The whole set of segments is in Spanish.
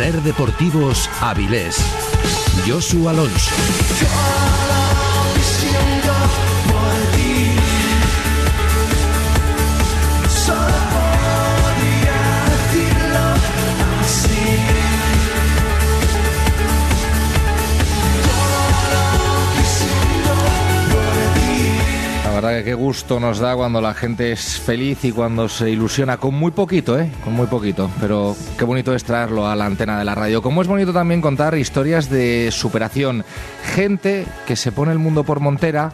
Ser Deportivos Avilés. Josu Alonso. Verdad que qué gusto nos da cuando la gente es feliz y cuando se ilusiona con muy poquito, ¿eh? Con muy poquito. Pero qué bonito es traerlo a la antena de la radio. Como es bonito también contar historias de superación. Gente que se pone el mundo por montera,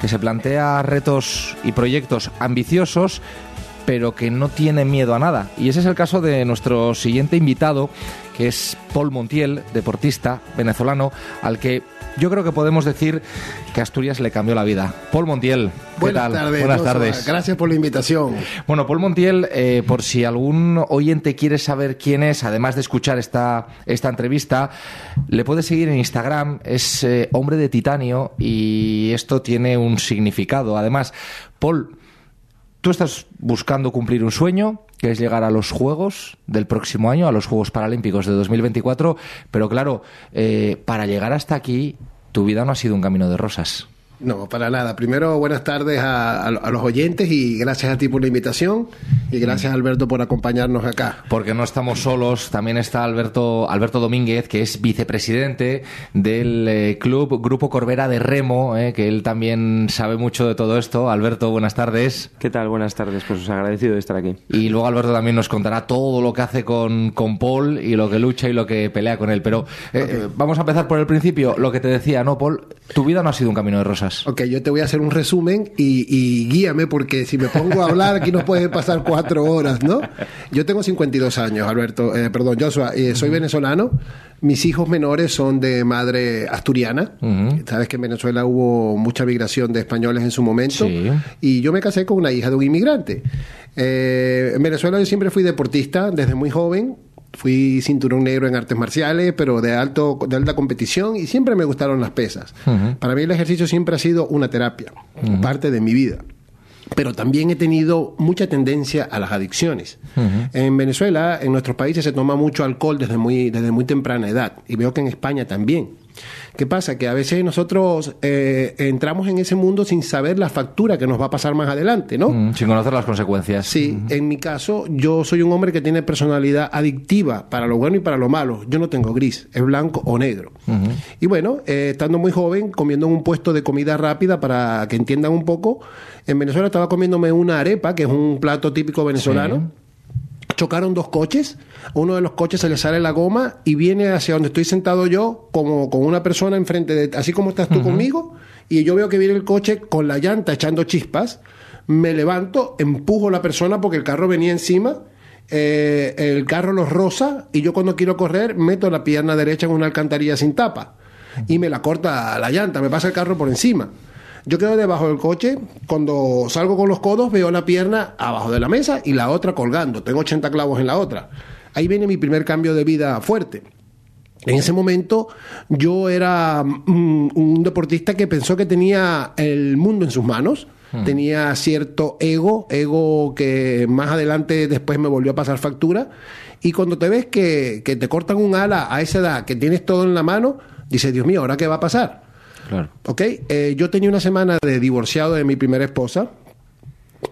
que se plantea retos y proyectos ambiciosos pero que no tiene miedo a nada. Y ese es el caso de nuestro siguiente invitado, que es Paul Montiel, deportista venezolano, al que yo creo que podemos decir que Asturias le cambió la vida. Paul Montiel, ¿qué Buenas tal? tardes. Buenas tardes. Gracias por la invitación. Bueno, Paul Montiel, eh, por si algún oyente quiere saber quién es, además de escuchar esta, esta entrevista, le puede seguir en Instagram, es eh, hombre de titanio y esto tiene un significado. Además, Paul, tú estás buscando cumplir un sueño, que es llegar a los Juegos del próximo año, a los Juegos Paralímpicos de 2024, pero claro, eh, para llegar hasta aquí, tu vida no ha sido un camino de rosas. No, para nada. Primero, buenas tardes a, los oyentes y gracias a ti por la invitación y gracias Alberto por acompañarnos acá. Porque no estamos solos, también está Alberto, Alberto Domínguez, que es vicepresidente del eh, club Grupo Corbera de Remo, eh, que él también sabe mucho de todo esto. Alberto, buenas tardes. ¿Qué tal? Buenas tardes. Pues os agradecido de estar aquí. Y luego Alberto también nos contará todo lo que hace con, con Paul y lo que lucha y lo que pelea con él. Pero eh, eh, vamos a empezar por el principio. Lo que te decía, ¿no, Paul? Tu vida no ha sido un camino de rosas. Ok, yo te voy a hacer un resumen y, y guíame porque si me pongo a hablar aquí nos pueden pasar cuatro horas, ¿no? Yo tengo 52 años, Alberto, eh, perdón, Joshua, eh, soy venezolano. Mis hijos menores son de madre asturiana. Sabes que en Venezuela hubo mucha migración de españoles en su momento. Sí. Y yo me casé con una hija de un inmigrante. Eh, en Venezuela yo siempre fui deportista desde muy joven. Fui cinturón negro en artes marciales, pero de, alto, de alta competición y siempre me gustaron las pesas. Para mí el ejercicio siempre ha sido una terapia, parte de mi vida. Pero también he tenido mucha tendencia a las adicciones. En Venezuela, en nuestros países, se toma mucho alcohol desde muy, desde muy temprana edad. Y veo que en España también. ¿Qué pasa? Que a veces nosotros eh, entramos en ese mundo sin saber la factura que nos va a pasar más adelante, ¿no? Mm, sin conocer las consecuencias. Sí, en mi caso, yo soy un hombre que tiene personalidad adictiva para lo bueno y para lo malo. Yo no tengo gris, es blanco o negro. Y bueno, eh, estando muy joven, comiendo en un puesto de comida rápida, para que entiendan un poco, en Venezuela estaba comiéndome una arepa, que es un plato típico venezolano. Chocaron dos coches, uno de los coches se le sale la goma y viene hacia donde estoy sentado yo, como con una persona enfrente de, así como estás tú conmigo, y yo veo que viene el coche con la llanta echando chispas, me levanto, empujo a la persona porque el carro venía encima, eh, el carro los roza y yo cuando quiero correr meto la pierna derecha en una alcantarilla sin tapa y me la corta la llanta, me pasa el carro por encima. Yo quedo debajo del coche, cuando salgo con los codos veo la pierna abajo de la mesa y la otra colgando, tengo 80 clavos en la otra. Ahí viene mi primer cambio de vida fuerte. En ese momento yo era mm, un deportista que pensó que tenía el mundo en sus manos, tenía cierto ego, ego que más adelante después me volvió a pasar factura, y cuando te ves que, que te cortan un ala a esa edad, que tienes todo en la mano, dices, Dios mío, ¿ahora qué va a pasar? Claro. Ok, eh, yo tenía una semana de divorciado de mi primera esposa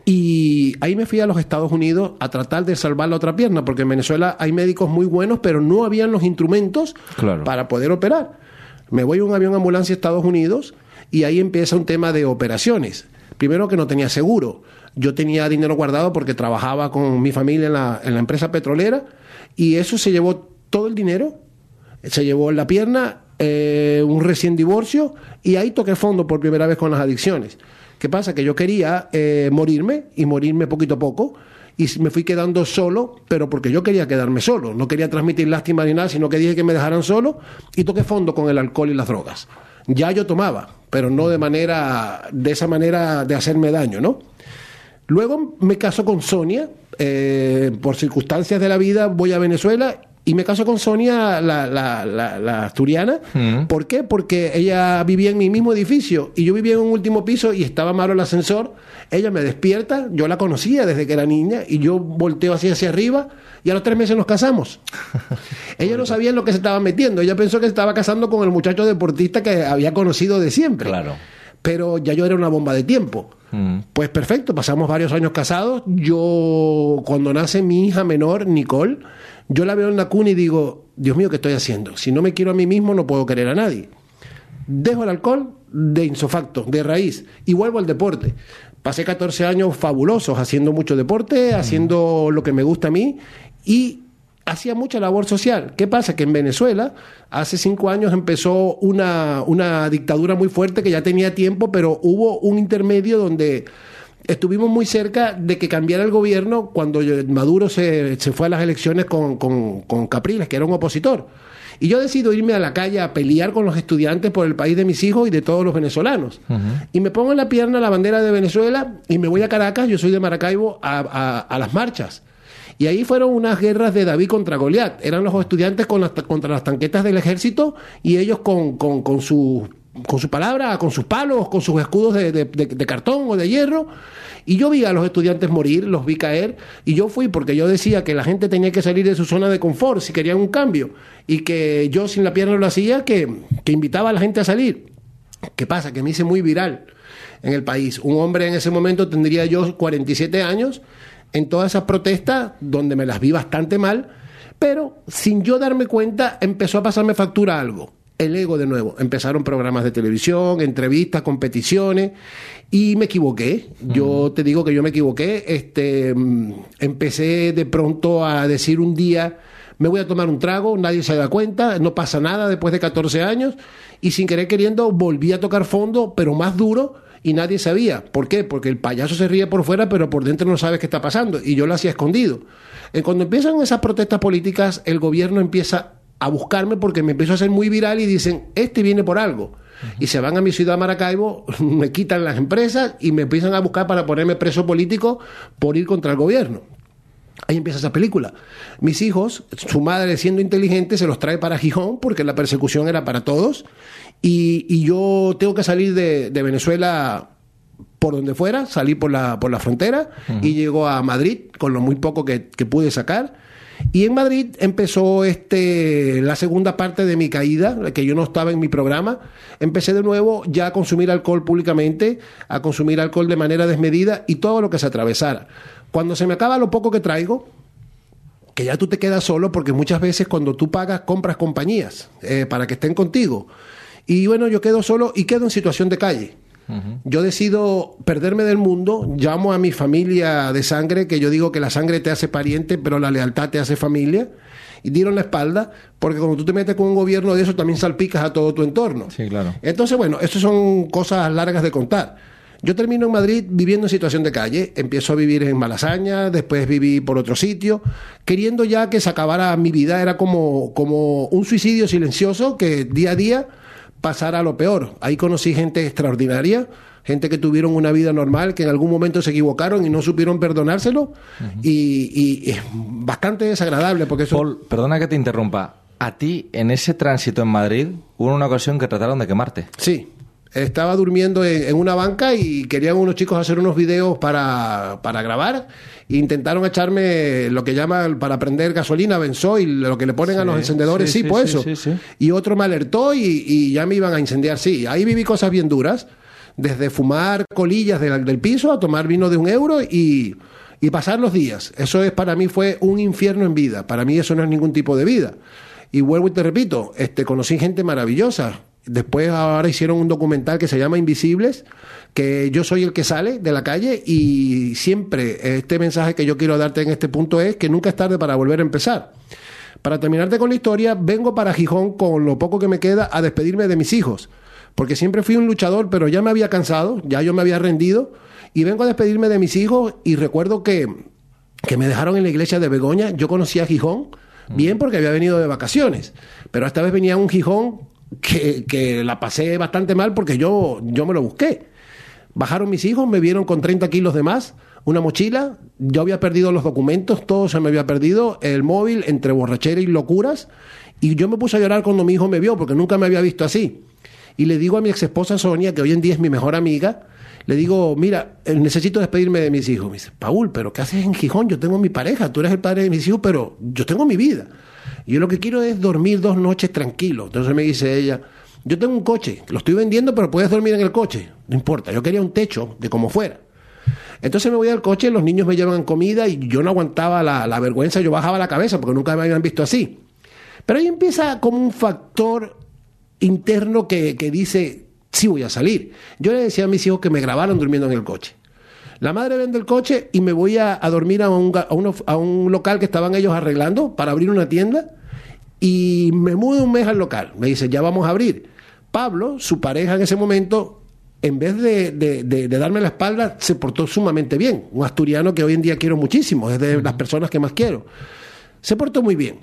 y ahí me fui a los Estados Unidos a tratar de salvar la otra pierna, porque en Venezuela hay médicos muy buenos, pero no habían los instrumentos Claro. para poder operar. Me voy a un avión ambulancia a Estados Unidos y ahí empieza un tema de operaciones. Primero que no tenía seguro. Yo tenía dinero guardado porque trabajaba con mi familia en la, en la empresa petrolera y eso se llevó todo el dinero, se llevó la pierna, eh, un recién divorcio y ahí toqué fondo por primera vez con las adicciones. ¿Qué pasa? Que yo quería eh, morirme y morirme poquito a poco y me fui quedando solo, pero porque yo quería quedarme solo, no quería transmitir lástima ni nada, sino que dije que me dejaran solo y toqué fondo con el alcohol y las drogas. Ya yo tomaba, pero no de manera, de esa manera de hacerme daño, ¿no? Luego me caso con Sonia, eh, por circunstancias de la vida voy a Venezuela y me caso con Sonia, la, la, la, la asturiana. Mm. ¿Por qué? Porque ella vivía en mi mismo edificio y yo vivía en un último piso y estaba malo el ascensor. Ella me despierta, yo la conocía desde que era niña y yo volteo así hacia arriba y a los tres meses nos casamos. ella no sabía en lo que se estaba metiendo. Ella pensó que se estaba casando con el muchacho deportista que había conocido de siempre. Claro. Pero ya yo era una bomba de tiempo. Mm. Pues perfecto, pasamos varios años casados. Yo, cuando nace mi hija menor, Nicole, yo la veo en la cuna y digo, Dios mío, ¿qué estoy haciendo? Si no me quiero a mí mismo, no puedo querer a nadie. Dejo el alcohol de insofacto, de raíz, y vuelvo al deporte. Pasé 14 años fabulosos haciendo mucho deporte, haciendo lo que me gusta a mí, y hacía mucha labor social. ¿Qué pasa? Que en Venezuela, hace cinco años empezó una, una dictadura muy fuerte que ya tenía tiempo, pero hubo un intermedio donde estuvimos muy cerca de que cambiara el gobierno cuando Maduro se, se fue a las elecciones con, con, con Capriles, que era un opositor. Y yo decido irme a la calle a pelear con los estudiantes por el país de mis hijos y de todos los venezolanos. Y me pongo en la pierna la bandera de Venezuela y me voy a Caracas, yo soy de Maracaibo, a, a- a las marchas. Y ahí fueron unas guerras de David contra Goliat. Eran los estudiantes con las, contra las tanquetas del ejército y ellos con, con, con su con su palabra, con sus palos, con sus escudos de cartón o de hierro. Y yo vi a los estudiantes morir, los vi caer, y yo fui porque yo decía que la gente tenía que salir de su zona de confort si querían un cambio, y que yo sin la pierna lo hacía, que, que invitaba a la gente a salir. ¿Qué pasa? Que me hice muy viral en el país. Un hombre en ese momento tendría yo 47 años, en todas esas protestas, donde me las vi bastante mal, pero sin yo darme cuenta empezó a pasarme factura algo. El ego de nuevo. Empezaron programas de televisión, entrevistas, competiciones, y me equivoqué. Yo te digo que yo me equivoqué. Este, mm, empecé de pronto a decir un día, me voy a tomar un trago, nadie se da cuenta, no pasa nada después de 14 años, y sin querer queriendo volví a tocar fondo, pero más duro, y nadie sabía. ¿Por qué? Porque el payaso se ríe por fuera, pero por dentro no sabes qué está pasando, y yo lo hacía escondido. Eh, Cuando empiezan esas protestas políticas, el gobierno empieza a buscarme porque me empiezo a hacer muy viral y dicen, este viene por algo. Y se van a mi ciudad Maracaibo, me quitan las empresas y me empiezan a buscar para ponerme preso político por ir contra el gobierno. Ahí empieza esa película. Mis hijos, su madre siendo inteligente, se los trae para Gijón porque la persecución era para todos. Y, y yo tengo que salir de, de Venezuela por donde fuera, salí por la, por la frontera y llego a Madrid con lo muy poco que, que pude sacar. Y en Madrid empezó este, la segunda parte de mi caída, que yo no estaba en mi programa. Empecé de nuevo ya a consumir alcohol públicamente, a consumir alcohol de manera desmedida y todo lo que se atravesara. Cuando se me acaba lo poco que traigo, que ya tú te quedas solo porque muchas veces cuando tú pagas compras compañías eh, para que estén contigo. Y bueno, yo quedo solo y quedo en situación de calle. Yo decido perderme del mundo, llamo a mi familia de sangre, que yo digo que la sangre te hace pariente, pero la lealtad te hace familia, y dieron la espalda, porque cuando tú te metes con un gobierno de eso, también salpicas a todo tu entorno. Sí, claro. Entonces, bueno, estas son cosas largas de contar. Yo termino en Madrid viviendo en situación de calle, empiezo a vivir en Malasaña, después viví por otro sitio, queriendo ya que se acabara mi vida, era como, como un suicidio silencioso que día a día pasara a lo peor. Ahí conocí gente extraordinaria, gente que tuvieron una vida normal, que en algún momento se equivocaron y no supieron perdonárselo, y, y es bastante desagradable porque eso... Paul, perdona que te interrumpa. A ti, en ese tránsito en Madrid, hubo una ocasión que trataron de quemarte. Sí. Estaba durmiendo en, una banca y querían unos chicos hacer unos videos para, para grabar. E intentaron echarme lo que llaman para prender gasolina, benzoil, lo que le ponen a los encendedores, sí, sí, sí, pues eso. Y otro me alertó y, y ya me iban a incendiar, sí. Ahí viví cosas bien duras, desde fumar colillas del, del piso a tomar vino de un euro y, y pasar los días. Eso es para mí fue un infierno en vida. Para mí eso no es ningún tipo de vida. Y vuelvo y te repito, este, conocí gente maravillosa. Después ahora hicieron un documental que se llama Invisibles, que yo soy el que sale de la calle y siempre este mensaje que yo quiero darte en este punto es que nunca es tarde para volver a empezar. Para terminarte con la historia, vengo para Gijón con lo poco que me queda a despedirme de mis hijos, porque siempre fui un luchador, pero ya me había cansado, ya yo me había rendido, y vengo a despedirme de mis hijos y recuerdo que, que me dejaron en la iglesia de Begoña, yo conocía Gijón, bien porque había venido de vacaciones, pero esta vez venía a un Gijón que, la pasé bastante mal porque yo, yo me lo busqué. Bajaron mis hijos, me vieron con 30 kilos de más, una mochila, yo había perdido los documentos, todo se me había perdido, el móvil entre borrachera y locuras, y yo me puse a llorar cuando mi hijo me vio, porque nunca me había visto así. Y le digo a mi ex esposa Sonia, que hoy en día es mi mejor amiga, le digo, mira, eh, necesito despedirme de mis hijos. Me dice, Paul, pero ¿qué haces en Gijón? Yo tengo mi pareja, tú eres el padre de mis hijos, pero yo tengo mi vida. Y yo lo que quiero es dormir dos noches tranquilo. Entonces me dice ella, yo tengo un coche, lo estoy vendiendo, pero puedes dormir en el coche. No importa, yo quería un techo de como fuera. Entonces me voy al coche, los niños me llevan comida y yo no aguantaba la, la vergüenza, yo bajaba la cabeza porque nunca me habían visto así. Pero ahí empieza como un factor interno que, que dice, sí voy a salir. Yo le decía a mis hijos que me grabaron durmiendo en el coche. La madre vende el coche y me voy a, a dormir a un, a, uno- a un local que estaban ellos arreglando para abrir una tienda y me mudo un mes al local. Me dice, ya vamos a abrir. Pablo, su pareja en ese momento, en vez de, de- de- de darme la espalda, se portó sumamente bien. Un asturiano que hoy en día quiero muchísimo, es de las personas que más quiero. Se portó muy bien.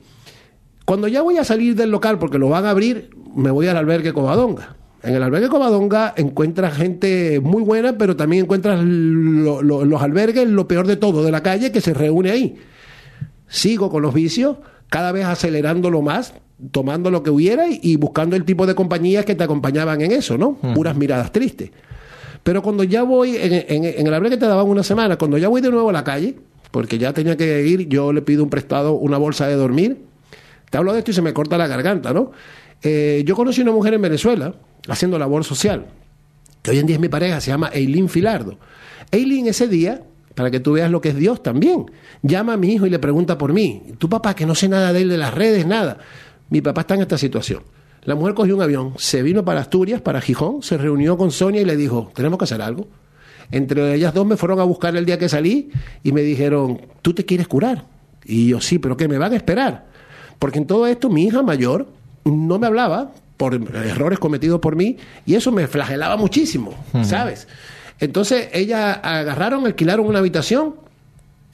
Cuando ya voy a salir del local, porque lo van a abrir, me voy al albergue Covadonga. En el albergue Covadonga encuentras gente muy buena, pero también encuentras lo- lo- los albergues, lo peor de todo, de la calle, que se reúne ahí. Sigo con los vicios, cada vez acelerándolo más, tomando lo que hubiera y, y buscando el tipo de compañías que te acompañaban en eso, ¿no? Puras miradas tristes. Pero cuando ya voy, en, en- en el albergue te daban una semana, cuando ya voy de nuevo a la calle, porque ya tenía que ir, yo le pido un prestado, una bolsa de dormir, te hablo de esto y se me corta la garganta, ¿no? Eh, yo conocí una mujer en Venezuela haciendo labor social, que hoy en día es mi pareja, se llama Eileen Filardo. Eileen ese día, para que tú veas lo que es Dios también, llama a mi hijo y le pregunta por mí. Tu papá, que no sé nada de él, de las redes, nada. Mi papá está en esta situación. La mujer cogió un avión, se vino para Asturias, para Gijón, se reunió con Sonia y le dijo, tenemos que hacer algo. Entre ellas dos me fueron a buscar el día que salí y me dijeron, ¿tú te quieres curar? Y yo, sí, pero ¿qué me van a esperar? Porque en todo esto mi hija mayor no me hablaba por errores cometidos por mí y eso me flagelaba muchísimo, ¿sabes? Entonces ella agarraron, alquilaron una habitación,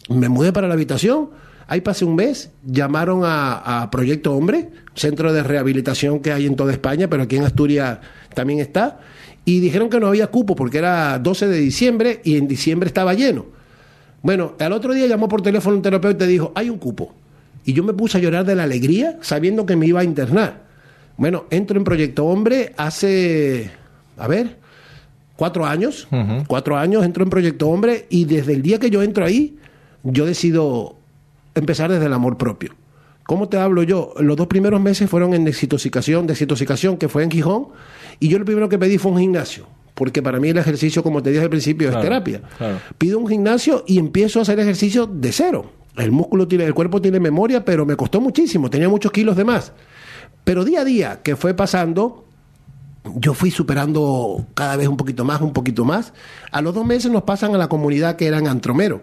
me mudé para la habitación, ahí pasé un mes, llamaron a, a Proyecto Hombre, centro de rehabilitación que hay en toda España, pero aquí en Asturias también está, y dijeron que no había cupo porque era 12 de diciembre y en diciembre estaba lleno. Bueno, al otro día llamó por teléfono un terapeuta y dijo, hay un cupo. Y yo me puse a llorar de la alegría sabiendo que me iba a internar. Bueno, entro en Proyecto Hombre hace, a ver, cuatro años. Cuatro años entro en Proyecto Hombre y desde el día que yo entro ahí, yo decido empezar desde el amor propio. ¿Cómo te hablo yo? Los dos primeros meses fueron en desintoxicación, desintoxicación, que fue en Gijón, y yo lo primero que pedí fue un gimnasio, porque para mí el ejercicio, como te dije al principio, Claro, es terapia. claro. Pido un gimnasio y empiezo a hacer ejercicio de cero. El músculo tiene, el cuerpo tiene memoria, pero me costó muchísimo, tenía muchos kilos de más. Pero día a día que fue pasando, yo fui superando cada vez un poquito más, un poquito más. A los dos meses nos pasan a la comunidad que eran Antromero.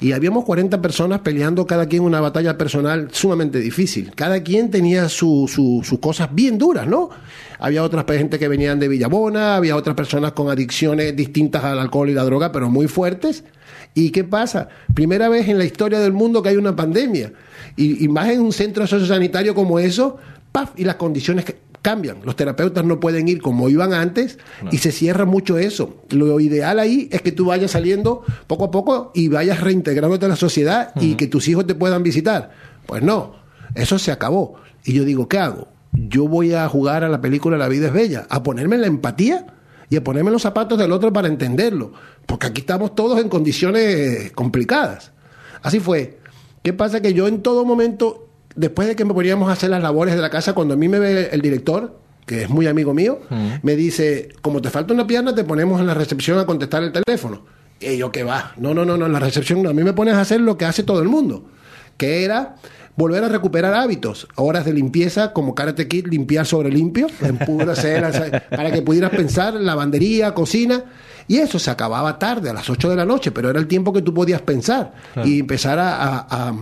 Y habíamos 40 personas peleando cada quien una batalla personal sumamente difícil. Cada quien tenía su- su- sus cosas bien duras, ¿no? Había otras gente que venían de Villabona, había otras personas con adicciones distintas al alcohol y la droga, pero muy fuertes. ¿Y qué pasa? Primera vez en la historia del mundo que hay una pandemia. Y, y más en un centro sociosanitario como eso, ¡paf! Y las condiciones que cambian. Los terapeutas no pueden ir como iban antes y se cierra mucho eso. Lo ideal ahí es que tú vayas saliendo poco a poco y vayas reintegrándote a la sociedad y que tus hijos te puedan visitar. Pues no, eso se acabó. Y yo digo, ¿qué hago? Yo voy a jugar a la película La vida es bella, a ponerme en la empatía y a ponerme en los zapatos del otro para entenderlo. Porque aquí estamos todos en condiciones complicadas. Así fue. ¿Qué pasa? Que yo en todo momento, después de que me poníamos a hacer las labores de la casa, cuando a mí me ve el director, que es muy amigo mío, me dice, como te falta una pierna, te ponemos en la recepción a contestar el teléfono. Y yo, ¿qué va? No, no, no, no, en la recepción no. A mí me pones a hacer lo que hace todo el mundo, que era volver a recuperar hábitos, horas de limpieza, como Karate Kid, limpiar sobre limpio, en pura cera, para que pudieras pensar, lavandería, cocina. Y eso se acababa tarde, a las 8 de la noche, pero era el tiempo que tú podías pensar y empezar a, a- a-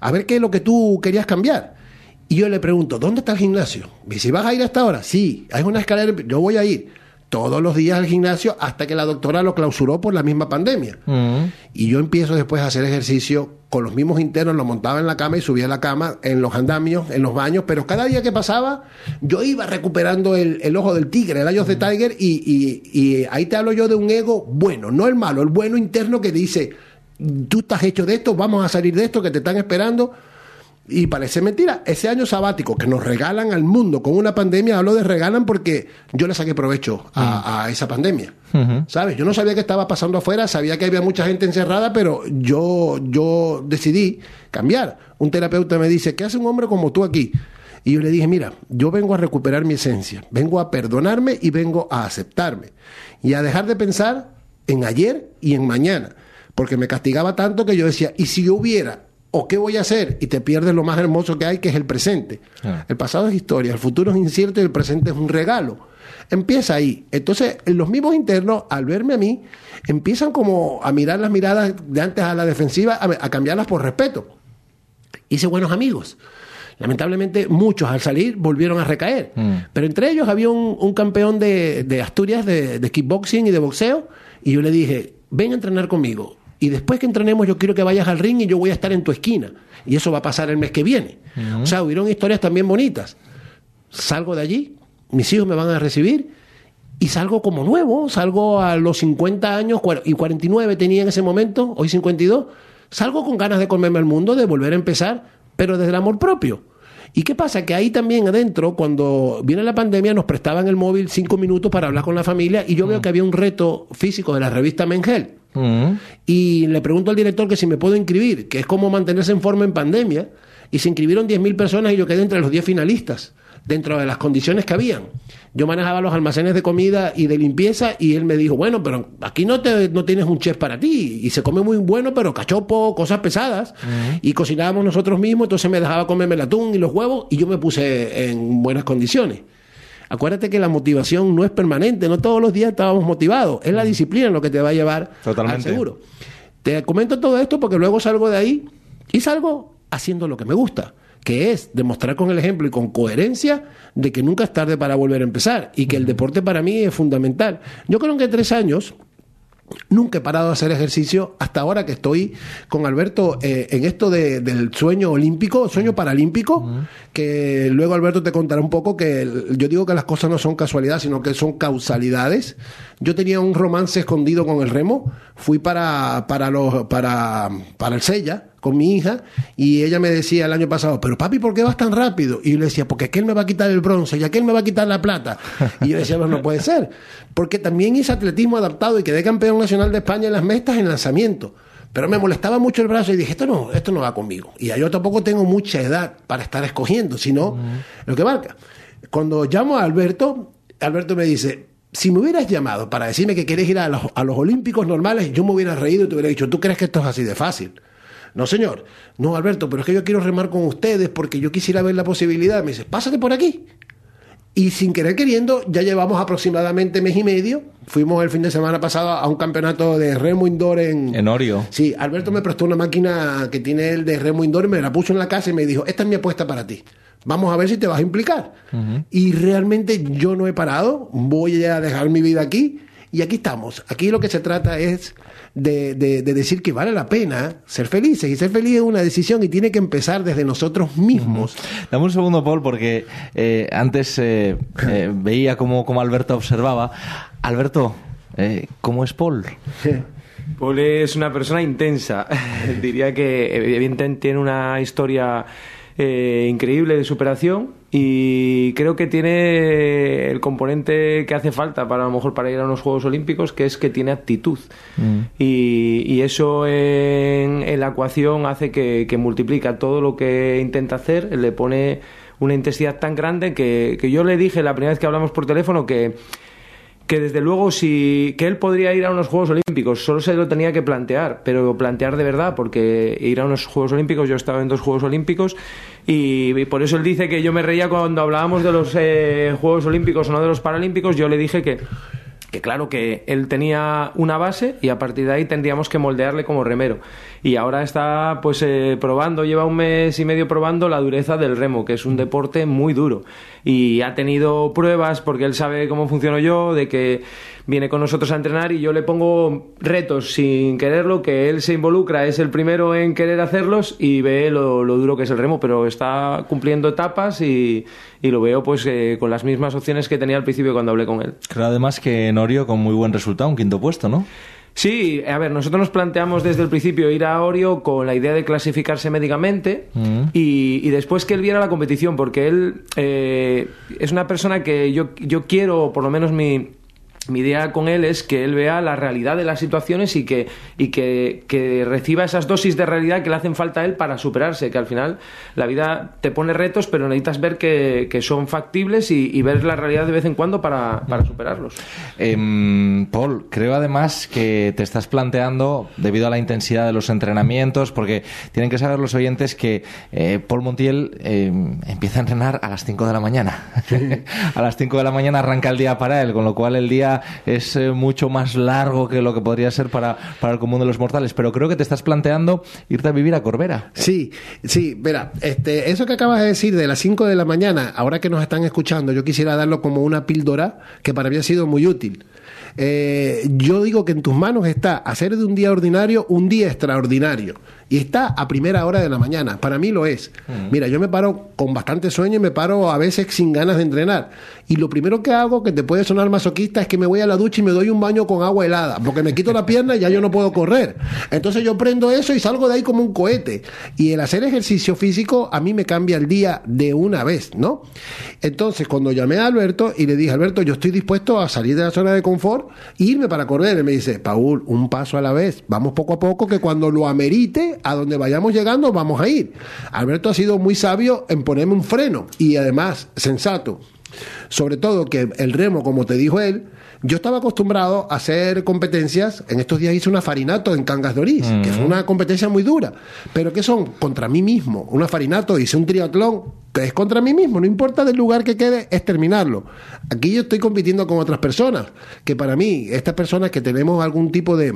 a ver qué es lo que tú querías cambiar. Y yo le pregunto, ¿dónde está el gimnasio? Me dice, ¿vas a ir hasta ahora? Sí, hay una escalera, yo voy a ir. todos los días al gimnasio hasta que la doctora lo clausuró por la misma pandemia. Y yo empiezo después a hacer ejercicio con los mismos internos, lo montaba en la cama y subía a la cama en los andamios, en los baños, pero cada día que pasaba yo iba recuperando el, ojo del tigre, el eye of the tiger, y, y ahí te hablo yo de un ego bueno, no el malo, el bueno interno que dice, tú estás hecho de esto, vamos a salir de esto, que te están esperando y parece mentira, ese año sabático que nos regalan al mundo con una pandemia, hablo de regalan porque yo le saqué provecho a, esa pandemia. ¿Sabes? Yo no sabía qué estaba pasando afuera, sabía que había mucha gente encerrada, pero yo, yo decidí cambiar. Un terapeuta me dice, ¿qué hace un hombre como tú aquí? Y yo le dije, mira, yo vengo a recuperar mi esencia, vengo a perdonarme y vengo a aceptarme. Y a dejar de pensar en ayer y en mañana. Porque me castigaba tanto que yo decía, ¿y si yo hubiera o qué voy a hacer y te pierdes lo más hermoso que hay, que es el presente. Ah. El pasado es historia, el futuro es incierto y el presente es un regalo. Empieza ahí. Entonces, los mismos internos, al verme a mí, empiezan como a mirar las miradas de antes a la defensiva, a, cambiarlas por respeto. Hice buenos amigos. Lamentablemente, muchos al salir volvieron a recaer. Mm. Pero entre ellos había un, campeón de, Asturias de, de kickboxing y de boxeo. Y yo le dije, ven a entrenar conmigo y después que entrenemos yo quiero que vayas al ring y yo voy a estar en tu esquina. Y eso va a pasar el mes que viene. O sea, hubieron historias también bonitas. Salgo de allí, mis hijos me van a recibir y salgo como nuevo, salgo a los 50 años y 49 tenía en ese momento, hoy 52, salgo con ganas de comerme el mundo, de volver a empezar, pero desde el amor propio. ¿Y qué pasa? Que ahí también adentro, cuando viene la pandemia, nos prestaban el móvil cinco minutos para hablar con la familia y yo veo mm. que había un reto físico de la revista Mengel. Y le pregunto al director que si me puedo inscribir, que es como mantenerse en forma en pandemia. Y se inscribieron 10.000 personas y yo quedé entre los 10 finalistas, dentro de las condiciones que habían. Yo manejaba los almacenes de comida y de limpieza y él me dijo, bueno, pero aquí no, te, no tienes un chef para ti y se come muy bueno, pero cachopo, cosas pesadas. Y cocinábamos nosotros mismos, entonces me dejaba comerme el atún y los huevos y yo me puse en buenas condiciones. Acuérdate que la motivación no es permanente, no todos los días estábamos motivados, es la disciplina lo que te va a llevar al seguro. Te comento todo esto porque luego salgo de ahí y salgo haciendo lo que me gusta, que es demostrar con el ejemplo y con coherencia de que nunca es tarde para volver a empezar y que el deporte para mí es fundamental. Yo creo que en tres años Nunca he parado de hacer ejercicio hasta ahora que estoy con Alberto eh, en esto del sueño olímpico, sueño paralímpico, que luego Alberto te contará un poco que yo digo que las cosas no son casualidades, sino que son causalidades. Yo tenía un romance escondido con el remo, fui para, para, los, para, para el Sella con mi hija y ella me decía el año pasado, pero papi, ¿por qué vas tan rápido? Y yo le decía, porque aquel me va a quitar el bronce y aquel me va a quitar la plata. Y yo decía, pues no puede ser, porque también hice atletismo adaptado y quedé campeón nacional de España en las mestas en lanzamiento. Pero me molestaba mucho el brazo y dije, esto no, esto no va conmigo. Y yo tampoco tengo mucha edad para estar escogiendo, sino lo que marca. Cuando llamo a Alberto, Alberto me dice, si me hubieras llamado para decirme que quieres ir a los, a los Olímpicos normales, yo me hubiera reído y te hubiera dicho, ¿tú crees que esto es así de fácil? No, señor. No, Alberto, pero es que yo quiero remar con ustedes porque yo quisiera ver la posibilidad. Me dice, pásate por aquí. Y sin querer queriendo, ya llevamos aproximadamente mes y medio. Fuimos el fin de semana pasado a un campeonato de remo indoor en... En Orio. Sí, Alberto me prestó una máquina que tiene él de remo indoor y me la puso en la casa y me dijo, esta es mi apuesta para ti. Vamos a ver si te vas a implicar. Y realmente yo no he parado, voy a dejar mi vida aquí y aquí estamos. Aquí lo que se trata es de, decir que vale la pena ser felices. Y ser feliz es una decisión y tiene que empezar desde nosotros mismos. Dame un segundo, Paul, porque eh, antes eh, eh, veía cómo, Alberto observaba. Alberto, ¿cómo es Paul? Paul es una persona intensa. Diría que evidentemente tiene una historia eh, increíble de superación y creo que tiene el componente que hace falta para a lo mejor para ir a unos Juegos Olímpicos, que es que tiene actitud. Mm. Y, eso en, la ecuación hace que, que multiplica todo lo que intenta hacer, le pone una intensidad tan grande que, que yo le dije la primera vez que hablamos por teléfono que que desde luego si que él podría ir a unos Juegos Olímpicos, solo se lo tenía que plantear, pero plantear de verdad, porque ir a unos Juegos Olímpicos, yo estaba en dos Juegos Olímpicos y, por eso él dice que yo me reía cuando hablábamos de los eh, Juegos Olímpicos o no de los Paralímpicos, yo le dije que que claro que él tenía una base y a partir de ahí tendríamos que moldearle como remero. Y ahora está pues eh, probando, lleva un mes y medio probando la dureza del remo, que es un deporte muy duro. Y ha tenido pruebas porque él sabe cómo funciono yo, de que viene con nosotros a entrenar y yo le pongo retos sin quererlo, que él se involucra, es el primero en querer hacerlos y ve lo, duro que es el remo, pero está cumpliendo etapas y, lo veo pues eh, con las mismas opciones que tenía al principio cuando hablé con él. Creo además que Norio con muy buen resultado, un quinto puesto, ¿no? Sí, a ver, nosotros nos planteamos desde el principio ir a Orio con la idea de clasificarse médicamente mm. y, después que él viera la competición, porque él eh, es una persona que yo, yo quiero, por lo menos mi, mi idea con él es que él vea la realidad de las situaciones y que, y que, que, reciba esas dosis de realidad que le hacen falta a él para superarse, que al final la vida te pone retos, pero necesitas ver que, que son factibles y, ver la realidad de vez en cuando para, para superarlos. Em, Paul, creo además que te estás planteando, debido a la intensidad de los entrenamientos, porque tienen que saber los oyentes que eh, Paul Montiel em, empieza a entrenar a las 5 de la mañana. a las 5 de la mañana arranca el día para él, con lo cual el día es eh, mucho más largo que lo que podría ser para, para el común de los mortales. Pero creo que te estás planteando irte a vivir a Corbera. Sí, sí, verá, este, eso que acabas de decir de las 5 de la mañana, ahora que nos están escuchando, yo quisiera darlo como una píldora que para mí ha sido muy útil. Eh, yo digo que en tus manos está hacer de un día ordinario un día extraordinario y está a primera hora de la mañana. Para mí lo es. Mira, yo me paro con bastante sueño y me paro a veces sin ganas de entrenar. Y lo primero que hago, que te puede sonar masoquista, es que me voy a la ducha y me doy un baño con agua helada, porque me quito la pierna y ya yo no puedo correr. Entonces yo prendo eso y salgo de ahí como un cohete. Y el hacer ejercicio físico a mí me cambia el día de una vez, ¿no? Entonces cuando llamé a Alberto y le dije, Alberto, yo estoy dispuesto a salir de la zona de confort e irme para correr. Él me dice, Paul, un paso a la vez, vamos poco a poco, que cuando lo amerite, a donde vayamos llegando vamos a ir. Alberto ha sido muy sabio en ponerme un freno y además sensato. Sobre todo que el remo, como te dijo él, yo estaba acostumbrado a hacer competencias. En estos días hice una farinato en Cangas de Orís, que fue una competencia muy dura. Pero que son contra mí mismo. Una farinato, hice un triatlón que es contra mí mismo. No importa del lugar que quede, es terminarlo. Aquí yo estoy compitiendo con otras personas. Que para mí, estas personas que tenemos algún tipo de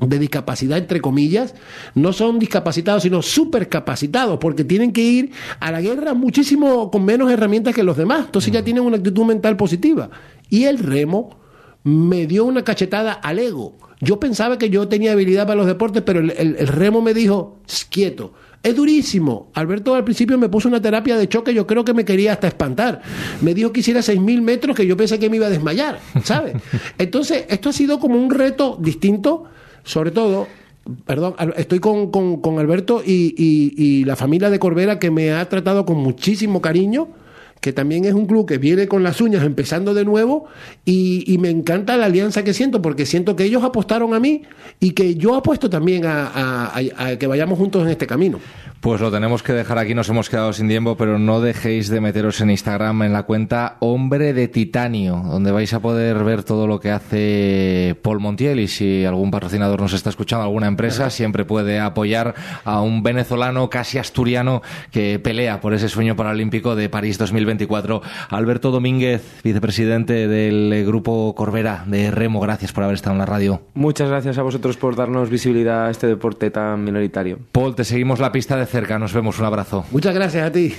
de discapacidad, entre comillas, no son discapacitados, sino supercapacitados, porque tienen que ir a la guerra muchísimo con menos herramientas que los demás. Entonces ya tienen una actitud mental positiva. Y el remo me dio una cachetada al ego. Yo pensaba que yo tenía habilidad para los deportes, pero el, remo me dijo, quieto. Es durísimo. Alberto al principio me puso una terapia de choque, yo creo que me quería hasta espantar. Me dijo que hiciera 6.000 metros, que yo pensé que me iba a desmayar, ¿sabes? Entonces, esto ha sido como un reto distinto sobre todo, perdón, estoy con, con, Alberto y, y, la familia de Corbera que me ha tratado con muchísimo cariño que también es un club que viene con las uñas empezando de nuevo y, me encanta la alianza que siento porque siento que ellos apostaron a mí y que yo apuesto también a que vayamos juntos en este camino. Pues lo tenemos que dejar aquí, nos hemos quedado sin tiempo, pero no dejéis de meteros en Instagram en la cuenta Hombre de Titanio, donde vais a poder ver todo lo que hace Paul Montiel y si algún patrocinador nos está escuchando, alguna empresa, siempre puede apoyar a un venezolano casi asturiano que pelea por ese sueño paralímpico de París 2024. Alberto Domínguez, vicepresidente del Grupo Corbera de Remo, gracias por haber estado en la radio. Muchas gracias a vosotros por darnos visibilidad a este deporte tan minoritario. Paul, te seguimos la pista de cerca. Nos vemos. Un abrazo. Muchas gracias a ti.